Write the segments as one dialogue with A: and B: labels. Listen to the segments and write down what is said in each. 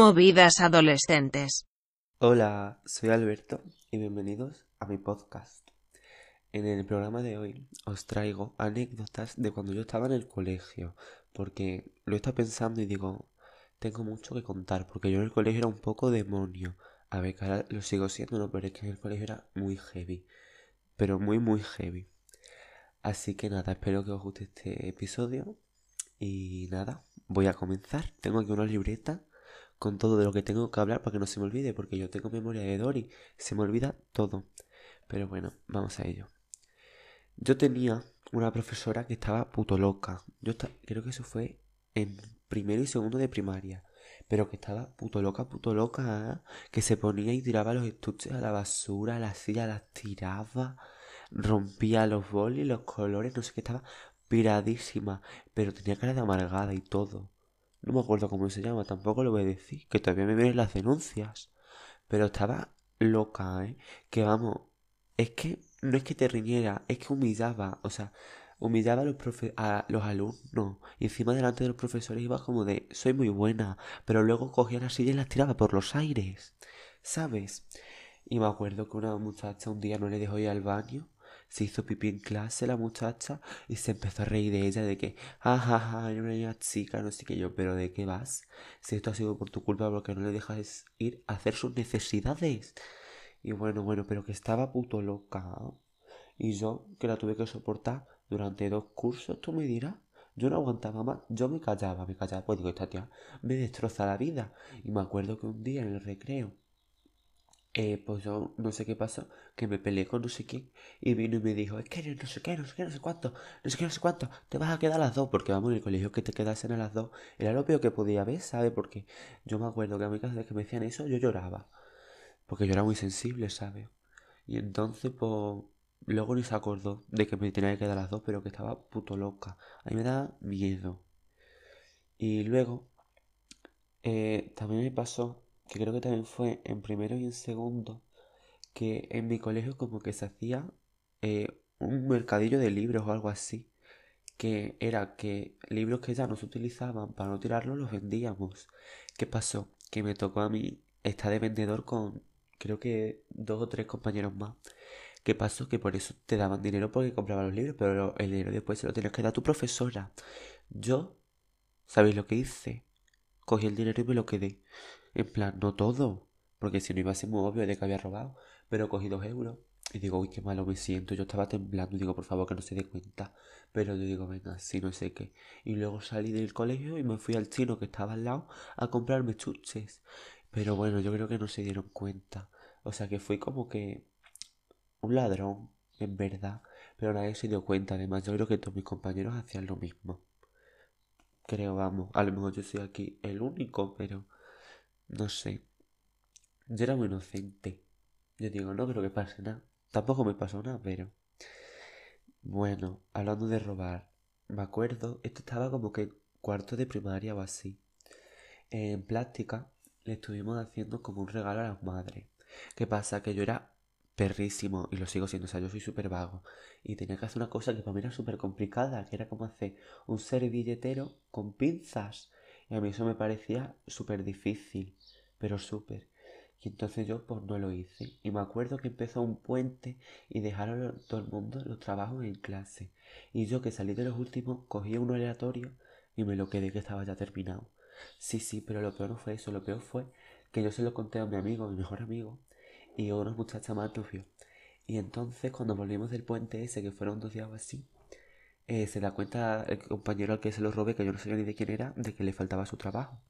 A: Movidas adolescentes.
B: Hola, soy Alberto y bienvenidos a mi podcast. En el programa de hoy os traigo anécdotas de cuando yo estaba en el colegio, porque lo he estado pensando y digo, tengo mucho que contar, porque yo en el colegio era un poco demonio. A ver, que ahora lo sigo siendo, pero es que en el colegio era muy heavy, pero muy, muy heavy. Así que nada, espero que os guste este episodio y nada, voy a comenzar. Tengo aquí una libreta con todo de lo que tengo que hablar para que no se me olvide, porque yo tengo memoria de Dory, se me olvida todo. Pero bueno, vamos a ello. Yo tenía una profesora que estaba puto loca. Yo creo que eso fue en primero y segundo de primaria. Pero que estaba puto loca, puto loca, que se ponía y tiraba los estuches a la basura, a la silla las tiraba, rompía los bolis, los colores, no sé qué, estaba piradísima, pero tenía cara de amargada y todo. No me acuerdo cómo se llama, tampoco lo voy a decir, que todavía me vienen las denuncias. Pero estaba loca, ¿eh? Que vamos, es que no es que te riñera, es que humillaba, o sea, humillaba a los, a los alumnos y encima delante de los profesores iba como de soy muy buena, pero luego cogía la silla y las tiraba por los aires, ¿sabes? Y me acuerdo que una muchacha un día no le dejó ir al baño se hizo pipí en clase la muchacha y se empezó a reír de ella de que, jajaja, era una chica, no sé qué yo, pero ¿de qué vas? Si esto ha sido por tu culpa porque no le dejas ir a hacer sus necesidades. Y bueno, bueno, pero que estaba puto loca. Y yo, que la tuve que soportar durante dos cursos, tú me dirás. Yo no aguantaba más, yo me callaba, me callaba, pues digo, esta tía me destroza la vida. Y me acuerdo que un día en el recreo eh, pues yo no sé qué pasó, que me peleé con no sé quién y vino y me dijo, es que no sé qué, no sé qué, no sé cuánto, no sé qué, no sé cuánto, te vas a quedar a las dos, porque vamos, en el colegio que te quedasen a las dos era lo peor que podía ver, ¿sabes? Porque yo me acuerdo que a mí cada vez que me decían eso yo lloraba, porque yo era muy sensible, ¿sabes? Y entonces, pues, luego ni se acordó de que me tenía que quedar a las dos, pero que estaba puto loca. A mí me da miedo. Y luego, eh, también me pasó que creo que también fue en primero y en segundo, que en mi colegio como que se hacía eh, un mercadillo de libros o algo así, que era que libros que ya no se utilizaban para no tirarlos los vendíamos. ¿Qué pasó? Que me tocó a mí estar de vendedor con creo que dos o tres compañeros más. ¿Qué pasó? Que por eso te daban dinero porque compraban los libros, pero el dinero después se lo tenías que dar a tu profesora. Yo, ¿sabéis lo que hice? Cogí el dinero y me lo quedé. En plan, no todo, porque si no iba a ser muy obvio de que había robado, pero cogí dos euros y digo, uy, qué malo me siento. Yo estaba temblando digo, por favor, que no se dé cuenta. Pero yo digo, venga, sí, no sé qué. Y luego salí del colegio y me fui al chino que estaba al lado a comprarme chuches. Pero bueno, yo creo que no se dieron cuenta. O sea que fui como que un ladrón, en verdad. Pero nadie se dio cuenta. Además, yo creo que todos mis compañeros hacían lo mismo. Creo, vamos. A lo mejor yo soy aquí el único, pero no sé. Yo era muy inocente. Yo digo, no creo que pase nada. Tampoco me pasó nada, pero... Bueno, hablando de robar, me acuerdo, esto estaba como que cuarto de primaria o así. En plástica le estuvimos haciendo como un regalo a las madres. ¿Qué pasa? Que yo era perrísimo y lo sigo siendo, o sea, yo soy súper vago. Y tenía que hacer una cosa que para mí era súper complicada, que era como hacer un servilletero con pinzas. Y a mí eso me parecía súper difícil, pero súper. Y entonces yo pues no lo hice. Y me acuerdo que empezó un puente y dejaron todo el mundo los trabajos en clase. Y yo que salí de los últimos, cogí uno aleatorio y me lo quedé que estaba ya terminado. Sí, sí, pero lo peor no fue eso. Lo peor fue que yo se lo conté a mi amigo, mi mejor amigo, y a una muchacha más vio. Y entonces cuando volvimos del puente ese, que fueron dos días así, eh, se da cuenta el compañero al que se lo robé, que yo no sabía ni de quién era, de que le faltaba su trabajo.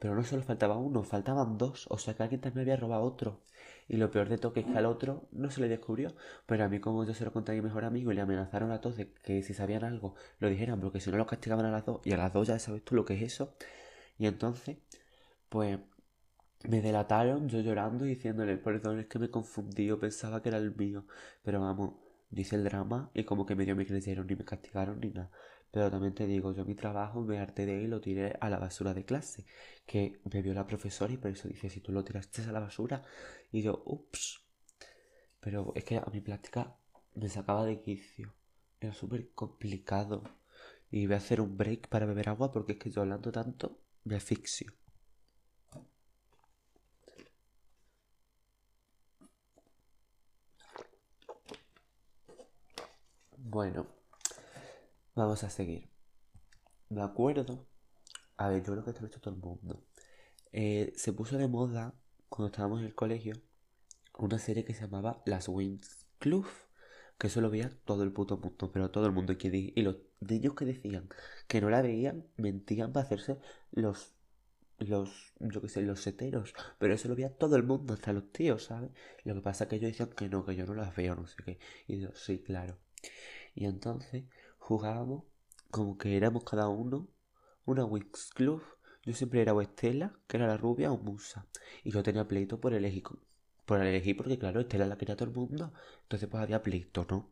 B: Pero no solo faltaba uno, faltaban dos, o sea que alguien también había robado otro. Y lo peor de todo es que al otro no se le descubrió. Pero a mí como yo se lo conté a mi mejor amigo y le amenazaron a todos de que si sabían algo lo dijeran, porque si no lo castigaban a las dos, y a las dos ya sabes tú lo que es eso. Y entonces, pues me delataron yo llorando y diciéndole, perdón, es que me confundí, yo pensaba que era el mío. Pero vamos, dice el drama y como que medio me creyeron, ni me castigaron ni nada. Pero también te digo, yo mi trabajo me harté de él y lo tiré a la basura de clase. Que me vio la profesora y por eso dice, si tú lo tiraste a la basura. Y yo, ups. Pero es que a mi práctica me sacaba de quicio. Era súper complicado. Y voy a hacer un break para beber agua porque es que yo hablando tanto me asfixio. Bueno vamos a seguir. Me acuerdo. A ver, yo creo que esto lo ha hecho todo el mundo. Eh, se puso de moda cuando estábamos en el colegio una serie que se llamaba Las Wings Club. Que eso lo veía todo el puto mundo, pero todo el mundo. Y, que y los niños que decían que no la veían, mentían para hacerse los, los, yo qué sé, los seteros. Pero eso lo veía todo el mundo, hasta los tíos, ¿sabes? Lo que pasa es que ellos decían que no, que yo no las veo, no sé qué. Y yo, sí, claro. Y entonces jugábamos como que éramos cada uno una Wings Club. Yo siempre era o Estela, que era la rubia, o Musa. Y yo tenía pleito por elegir, por elegir porque claro, Estela la quería todo el mundo. Entonces pues había pleito, ¿no?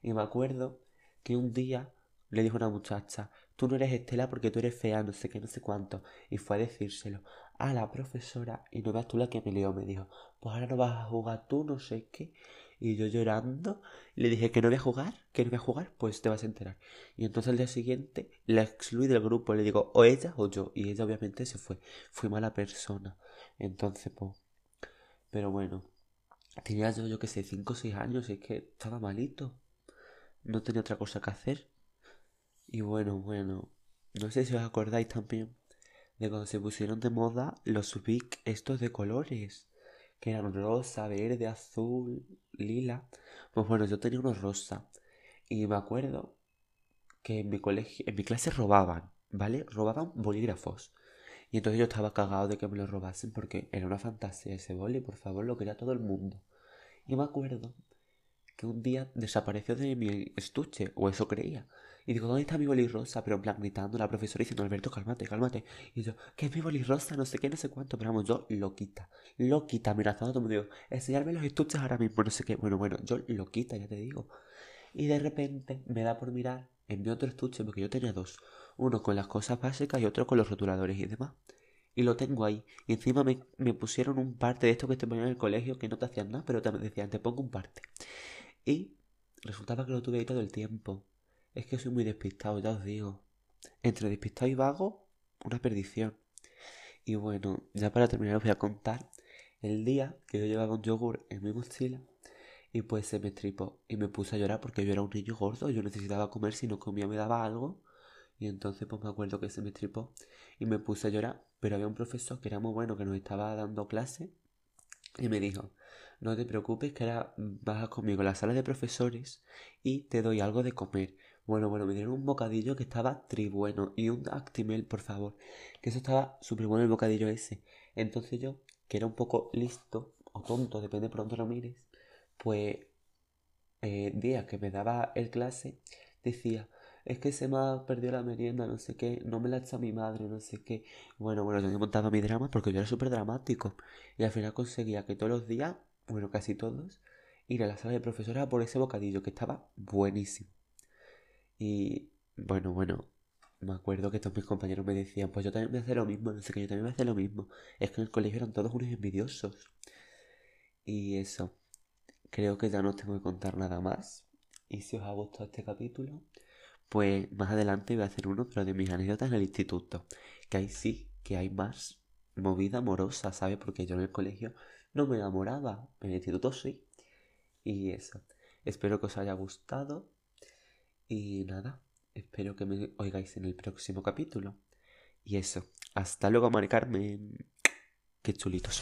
B: Y me acuerdo que un día le dijo una muchacha, tú no eres Estela porque tú eres fea, no sé qué, no sé cuánto. Y fue a decírselo a la profesora y no veas tú la que me lió, me dijo, pues ahora no vas a jugar tú, no sé qué. Y yo llorando le dije que no voy a jugar, que no voy a jugar, pues te vas a enterar. Y entonces al día siguiente la excluí del grupo, le digo, o ella o yo. Y ella obviamente se fue. Fui mala persona. Entonces, pues, pero bueno, tenía yo, yo qué sé, 5 o 6 años y es que estaba malito. No tenía otra cosa que hacer. Y bueno, bueno, no sé si os acordáis también de cuando se pusieron de moda los Vic estos de colores, que eran rosa, verde, azul, lila. Pues bueno, yo tenía unos rosa. Y me acuerdo que en mi colegio, en mi clase robaban, ¿vale? Robaban bolígrafos. Y entonces yo estaba cagado de que me lo robasen porque era una fantasía ese boli, por favor, lo quería todo el mundo. Y me acuerdo que un día desapareció de mi estuche, o eso creía. Y digo, ¿dónde está mi boli rosa? Pero en plan gritando la profesora diciendo, Alberto, cálmate, cálmate. Y yo, ¿qué es mi boli rosa? No sé qué, no sé cuánto. Pero vamos, yo loquita, loquita, amenazando a todo el mundo. Digo, enseñarme los estuches ahora mismo, no sé qué. Bueno, bueno, yo loquita, ya te digo. Y de repente me da por mirar en mi otro estuche, porque yo tenía dos. Uno con las cosas básicas y otro con los rotuladores y demás. Y lo tengo ahí. Y encima me, me pusieron un parte de esto que te ponían en el colegio que no te hacían nada, pero te decían, te pongo un parte. Y resultaba que lo tuve ahí todo el tiempo. Es que soy muy despistado, ya os digo. Entre despistado y vago, una perdición. Y bueno, ya para terminar os voy a contar el día que yo llevaba un yogur en mi mochila y pues se me estripó y me puse a llorar porque yo era un niño gordo, yo necesitaba comer, si no comía me daba algo. Y entonces pues me acuerdo que se me estripó y me puse a llorar, pero había un profesor que era muy bueno que nos estaba dando clase y me dijo, no te preocupes que ahora vas conmigo a la sala de profesores y te doy algo de comer. Bueno, bueno, me dieron un bocadillo que estaba tribueno y un Actimel, por favor, que eso estaba súper bueno el bocadillo ese. Entonces yo, que era un poco listo o tonto, depende por dónde lo mires, pues eh, día que me daba el clase, decía, es que se me ha perdido la merienda, no sé qué, no me la echa mi madre, no sé qué. Bueno, bueno, yo montaba mi drama porque yo era súper dramático. Y al final conseguía que todos los días, bueno, casi todos, ir a la sala de profesora por ese bocadillo que estaba buenísimo. Y bueno, bueno, me acuerdo que todos mis compañeros me decían, pues yo también a hacer lo mismo, no sé qué, yo también a hacer lo mismo. Es que en el colegio eran todos unos envidiosos. Y eso, creo que ya no os tengo que contar nada más. Y si os ha gustado este capítulo, pues más adelante voy a hacer uno, pero de mis anécdotas en el instituto. Que ahí sí, que hay más movida amorosa, ¿sabes? Porque yo en el colegio no me enamoraba, en el instituto sí. Y eso, espero que os haya gustado. Y nada, espero que me oigáis en el próximo capítulo. Y eso, hasta luego, Mari Carmen. Qué chulitos.